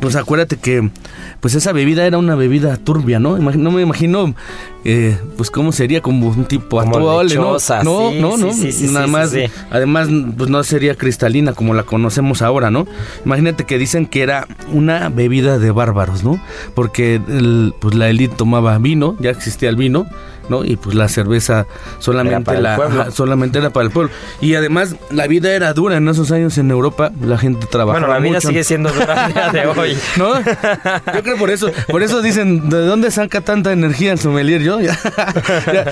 pues, acuérdate que pues esa bebida era una bebida turbia, ¿no? No me imagino, eh, pues cómo sería como un tipo atole, ¿no? No, no, no, nada más, además, pues no sería cristalina como la conocemos ahora, ¿no? Imagínate que dicen que era una bebida de bárbaros, ¿no? Porque pues la élite tomaba vino, ya existía el vino, ¿no? Y pues la cerveza solamente, la, solamente era para el pueblo. Y además la vida era dura en esos años en Europa, la gente trabajaba Bueno, la vida sigue siendo dura día de hoy. *laughs* ¿No? Yo creo por eso, por eso dicen, ¿de dónde saca tanta energía el sommelier? Yo ya,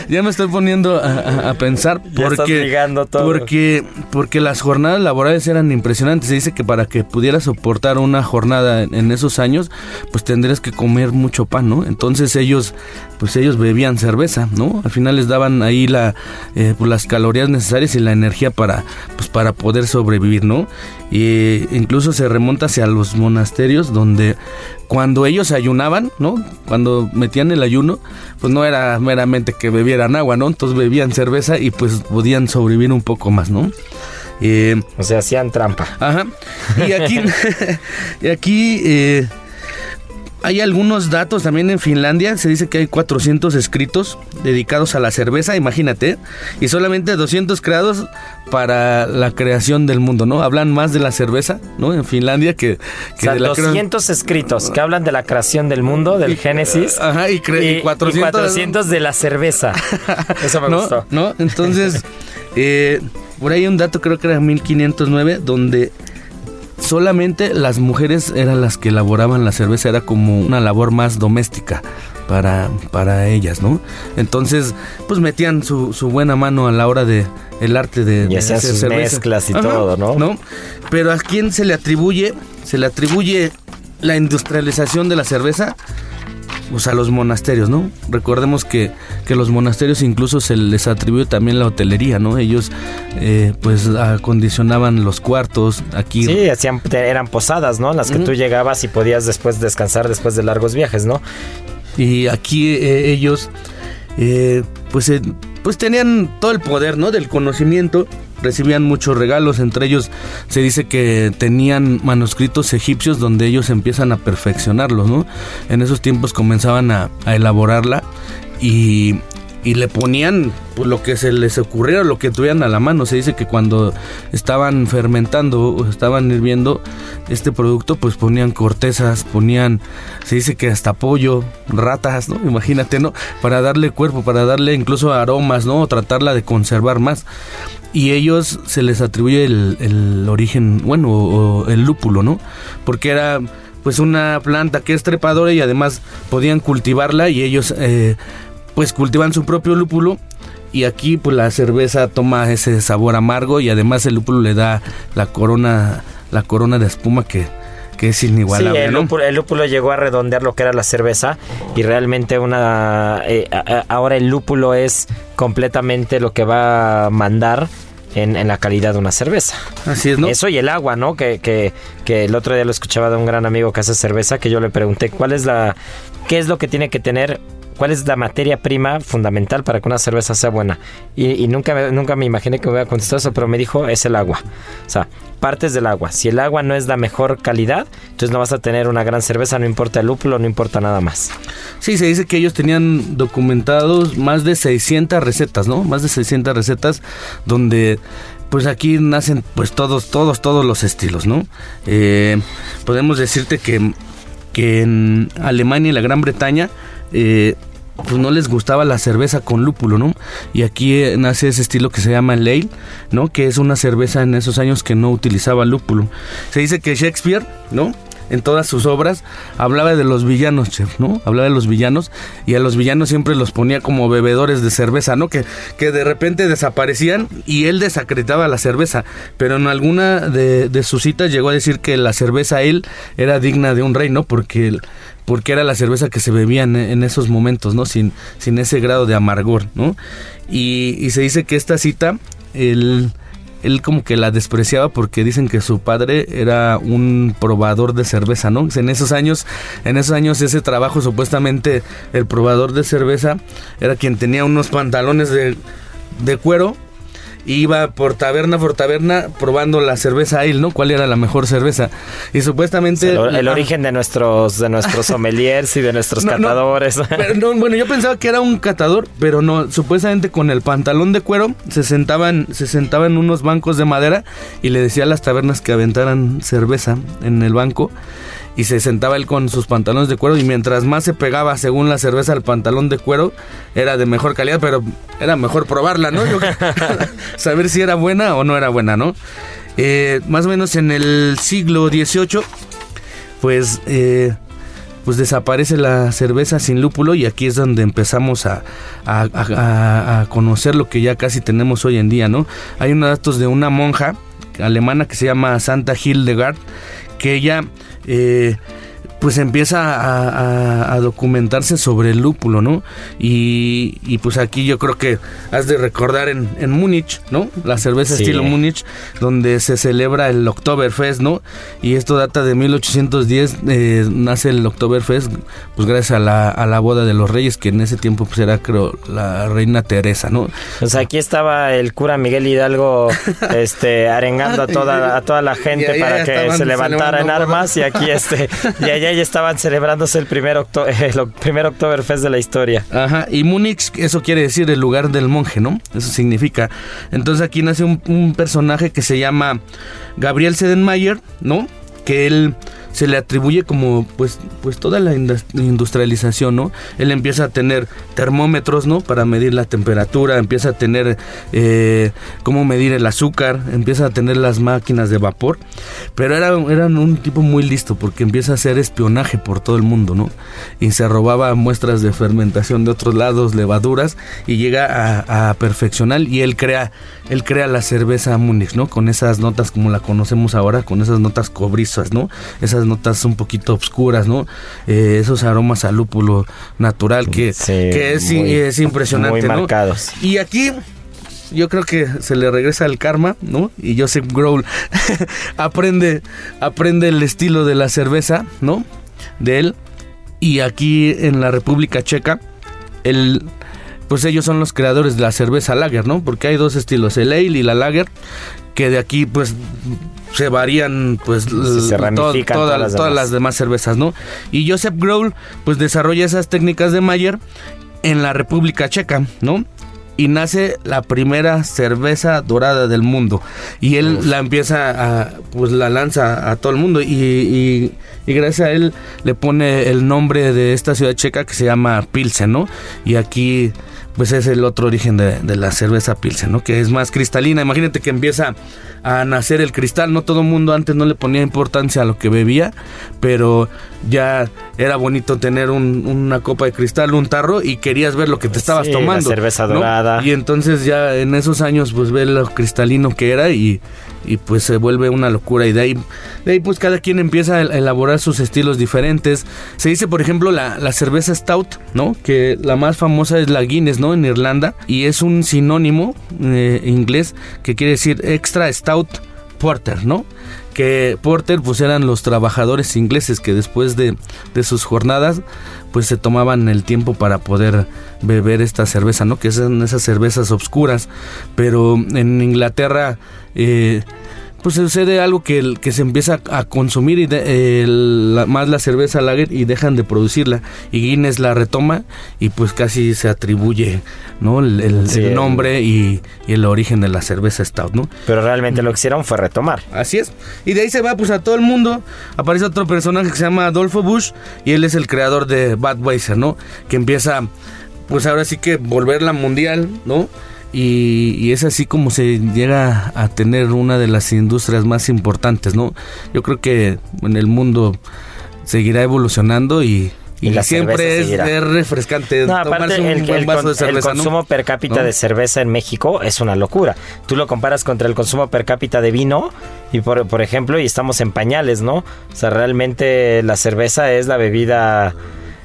*laughs* me estoy poniendo a, pensar porque, todo. porque porque las jornadas laborales eran impresionantes. Se dice que para que pudieras soportar una jornada en, esos años, pues tendrías que comer mucho pan, ¿no? Entonces ellos pues ellos bebían cerveza, ¿no? Al final les daban ahí la, eh, pues las calorías necesarias y la energía para, pues para poder sobrevivir, ¿no? Y incluso se remonta hacia los monasterios donde cuando ellos ayunaban, ¿no? Cuando metían el ayuno, pues no era meramente que bebieran agua, ¿no? Entonces bebían cerveza y pues podían sobrevivir un poco más, ¿no? Eh, o sea, hacían trampa. Ajá. Y aquí, *laughs* y aquí eh, hay algunos datos también en Finlandia. Se dice que hay 400 escritos dedicados a la cerveza, imagínate. Y solamente 200 creados para la creación del mundo, ¿no? Hablan más de la cerveza, ¿no? En Finlandia que, que de la 200 escritos que hablan de la creación del mundo, del Génesis. Ajá, y, 400, de la cerveza. *laughs* Eso me gustó. ¿No? Entonces, *laughs* eh, por ahí un dato, creo que era 1509, donde solamente las mujeres eran las que elaboraban la cerveza, era como una labor más doméstica para, para ellas, ¿no? Entonces, pues metían su, su buena mano a la hora de el arte de, y hacer sus mezclas y todo, ¿no? ¿no? Pero a quién se le atribuye, se le atribuye la industrialización de la cerveza pues a los monasterios, ¿no? Recordemos que, que los monasterios incluso se les atribuye también la hotelería, ¿no? Ellos eh, pues acondicionaban los cuartos aquí. Sí, hacían, eran posadas, ¿no? Las que tú llegabas y podías después descansar después de largos viajes, ¿no? Y aquí eh, ellos eh, pues, pues tenían todo el poder, ¿no? Del conocimiento recibían muchos regalos, entre ellos se dice que tenían manuscritos egipcios donde ellos empiezan a perfeccionarlos, ¿no? En esos tiempos comenzaban a, elaborarla y y le ponían pues, lo que se les ocurriera, lo que tuvieran a la mano. Se dice que cuando estaban fermentando o estaban hirviendo este producto, pues ponían cortezas, ponían, se dice que hasta pollo, ratas, ¿no? Imagínate, ¿no? Para darle cuerpo, para darle incluso aromas, ¿no? O tratarla de conservar más. Y ellos se les atribuye el, origen, bueno, o, el lúpulo, ¿no? Porque era pues una planta que es trepadora y además podían cultivarla y ellos eh, pues cultivan su propio lúpulo y aquí pues la cerveza toma ese sabor amargo y además el lúpulo le da la corona la corona de espuma que, que es inigualable. Sí, el, lúpulo, el, lúpulo, llegó a redondear lo que era la cerveza y realmente una eh, ahora el lúpulo es completamente lo que va a mandar en, en la calidad de una cerveza. Así es, ¿no? Eso y el agua, ¿no? Que, que, que el otro día lo escuchaba de un gran amigo que hace cerveza, que yo le pregunté cuál es la, qué es lo que tiene que tener, cuál es la materia prima fundamental para que una cerveza sea buena. Y, y nunca, me- nunca me imaginé que me hubiera contestado eso, pero me dijo es el agua. O sea, partes del agua. Si el agua no es la mejor calidad, entonces no vas a tener una gran cerveza, no importa el lúpulo, no importa nada más. Sí, se dice que ellos tenían documentados más de 600 recetas, ¿no? Más de 600 recetas donde pues aquí nacen pues todos, todos, todos los estilos, ¿no? Eh, podemos decirte que, que en Alemania y la Gran Bretaña eh, pues no les gustaba la cerveza con lúpulo, ¿no? Y aquí eh, nace ese estilo que se llama el ale, ¿no? Que es una cerveza en esos años que no utilizaba lúpulo. Se dice que Shakespeare, ¿no? En todas sus obras hablaba de los villanos, ¿no? Hablaba de los villanos y a los villanos siempre los ponía como bebedores de cerveza, ¿no? Que, que de repente desaparecían y él desacreditaba la cerveza. Pero en alguna de, de sus citas llegó a decir que la cerveza él era digna de un rey, ¿no? Porque el- porque era la cerveza que se bebía en, en esos momentos, ¿no? Sin, sin ese grado de amargor, ¿no? Y, y se dice que esta cita, él, él como que la despreciaba porque dicen que su padre era un probador de cerveza, ¿no? En esos años, en esos años ese trabajo supuestamente el probador de cerveza era quien tenía unos pantalones de, de cuero iba por taberna por taberna probando la cerveza ale, ¿no? ¿Cuál era la mejor cerveza? Y supuestamente... El, el origen de nuestros, de nuestros *laughs* sommeliers y de nuestros No, no, catadores. pero *laughs* no, bueno, yo pensaba que era un catador, pero no, supuestamente con el pantalón de cuero se sentaban, se sentaban en unos bancos de madera y le decía a las tabernas que aventaran cerveza en el banco y se sentaba él con sus pantalones de cuero y mientras más se pegaba según la cerveza al pantalón de cuero era de mejor calidad, pero era mejor probarla, ¿no? *laughs* Saber si era buena o no era buena, ¿no? Eh, más o menos en el siglo XVIII, pues eh, pues desaparece la cerveza sin lúpulo y aquí es donde empezamos a- a- a conocer lo que ya casi tenemos hoy en día, ¿no? Hay unos datos de una monja alemana que se llama Santa Hildegard, que ella eh, pues empieza a, a- a documentarse sobre el lúpulo, ¿no? Y, y, pues aquí yo creo que has de recordar en, en Múnich, ¿no? La cerveza Sí. estilo Múnich, donde se celebra el Oktoberfest, ¿no? Y esto data de 1810, eh, nace el Oktoberfest, pues gracias a la, a la boda de los reyes, que en ese tiempo pues era creo la reina Teresa, ¿no? Sea, aquí estaba el cura Miguel Hidalgo *laughs* este, arengando a toda, a toda la gente para que se levantara en armas y aquí este y allá ya estaban celebrándose el primer, octo- *laughs* el primer Oktoberfest de la historia. Ajá, y Múnich, eso quiere decir el lugar del monje, ¿no? Eso significa. Entonces aquí nace un, un personaje que se llama Gabriel Sedenmayer, ¿no? Que él se le atribuye como pues pues toda la indus- industrialización, ¿no? Él empieza a tener termómetros, ¿no? Para medir la temperatura, empieza a tener eh, cómo medir el azúcar, empieza a tener las máquinas de vapor, pero era, un tipo muy listo porque empieza a hacer espionaje por todo el mundo, ¿no? Y se robaba muestras de fermentación de otros lados, levaduras, y llega a, a perfeccionar y él crea, él crea la cerveza Múnich, ¿no? Con esas notas como la conocemos ahora, con esas notas cobrizas, ¿no? Esas notas un poquito obscuras, ¿no? Eh, esos aromas a lúpulo natural que, Sí, que es, muy- es impresionante, muy ¿no? marcados. Y aquí yo creo que se le regresa el karma, ¿no? Y Joseph Grohl *laughs* aprende, aprende el estilo de la cerveza, ¿no? De él. Y aquí en la República Checa, él, pues ellos son los creadores de la cerveza lager, ¿no? Porque hay dos estilos, el ale y la lager, que de aquí pues se varían pues se toda- todas las todas demás. las demás cervezas, ¿no? Y Joseph Grohl pues desarrolla esas técnicas de Mayer en la República Checa, ¿no? Y nace la primera cerveza dorada del mundo. Y él la empieza a, pues la lanza a todo el mundo. Y, y- y gracias a él le pone el nombre de esta ciudad checa que se llama Pilsen, ¿no? Y aquí pues es el otro origen de, de la cerveza Pilsen, ¿no? Que es más cristalina. Imagínate que empieza a nacer el cristal, ¿no? Todo el mundo antes no le ponía importancia a lo que bebía, pero ya era bonito tener un- una copa de cristal, un tarro y querías ver lo que te estabas Sí, la tomando. cerveza ¿no? dorada. Y entonces ya en esos años pues ve lo cristalino que era y, y pues se vuelve una locura y de ahí, de ahí pues cada quien empieza a elaborar sus estilos diferentes. Se dice por ejemplo la, la cerveza Stout, ¿no? Que la más famosa es la Guinness, ¿no? En Irlanda y es un sinónimo eh, inglés que quiere decir extra stout porter, ¿no? Que porter pues eran los trabajadores ingleses que después de, de sus jornadas pues se tomaban el tiempo para poder beber esta cerveza, ¿no? Que son esas cervezas obscuras, pero en Inglaterra eh, pues sucede algo que, que se empieza a consumir y más la cerveza lager y dejan de producirla. Y Guinness la retoma y pues casi se atribuye no el, nombre y, el origen de la cerveza stout no pero realmente lo que hicieron fue retomar. Así es. Y de ahí se va pues a todo el mundo. Aparece otro personaje que se llama Adolfo Bush y él es el creador de Budweiser no que empieza pues ahora sí que volverla mundial no y, es así como se llega a tener una de las industrias más importantes, ¿no? Yo creo que en el mundo seguirá evolucionando y, siempre es, refrescante tomarse un buen vaso de cerveza. El consumo per cápita de cerveza en México es una locura. Tú lo comparas contra el consumo per cápita de vino y por, por ejemplo, y estamos en pañales, ¿no? O sea, realmente la cerveza es la bebida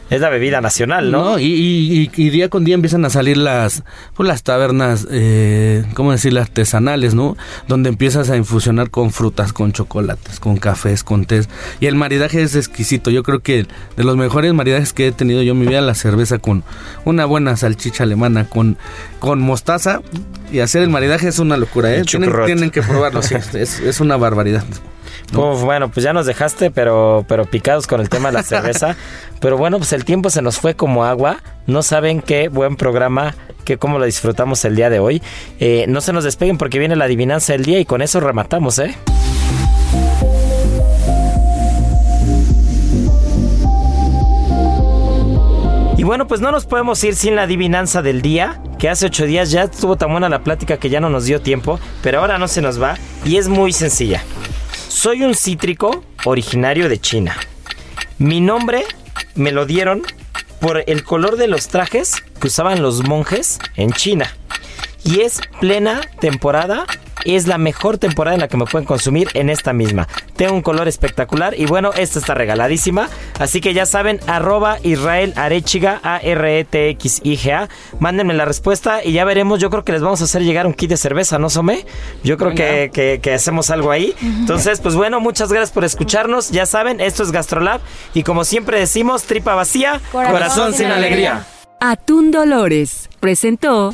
es la bebida nacional, ¿no? y, día con día empiezan a salir las, pues, las tabernas, eh, ¿cómo decir? artesanales, ¿no? Donde empiezas a infusionar con frutas, con chocolates, con cafés, con té. Y el maridaje es exquisito. Yo creo que de los mejores maridajes que he tenido yo en mi vida, la cerveza con una buena salchicha alemana, con, con mostaza. Y hacer el maridaje es una locura, ¿eh? Tienen, que probarlo, sí. es, es una barbaridad *laughs* bueno, pues ya nos dejaste, pero, pero picados con el tema de la *laughs* cerveza. pero bueno, pues el tiempo se nos fue como agua. No saben qué buen programa, que cómo lo disfrutamos el día de hoy. Eh, no se nos despeguen porque viene la adivinanza del día y con eso rematamos, ¿eh? Y bueno, pues no nos podemos ir sin la adivinanza del día, que hace ocho días ya estuvo tan buena la plática que ya no nos dio tiempo, pero ahora no se nos va y es muy sencilla. Soy un cítrico originario de China. Mi nombre me lo dieron por el color de los trajes que usaban los monjes en China. Y es plena temporada es la mejor temporada en la que me pueden consumir en esta misma. Tengo un color espectacular y bueno, esta está regaladísima. Así que ya saben, arroba Israel Arechiga, A-R-E-T-X-I-G-A. Mándenme la respuesta y ya veremos. Yo creo que les vamos a hacer llegar un kit de cerveza, ¿no, Some? Yo creo que, que, hacemos algo ahí. Entonces, pues bueno, muchas gracias por escucharnos. Ya saben, esto es Gastrolab y como siempre decimos, tripa vacía, corazón, sin alegría. Atún Dolores presentó.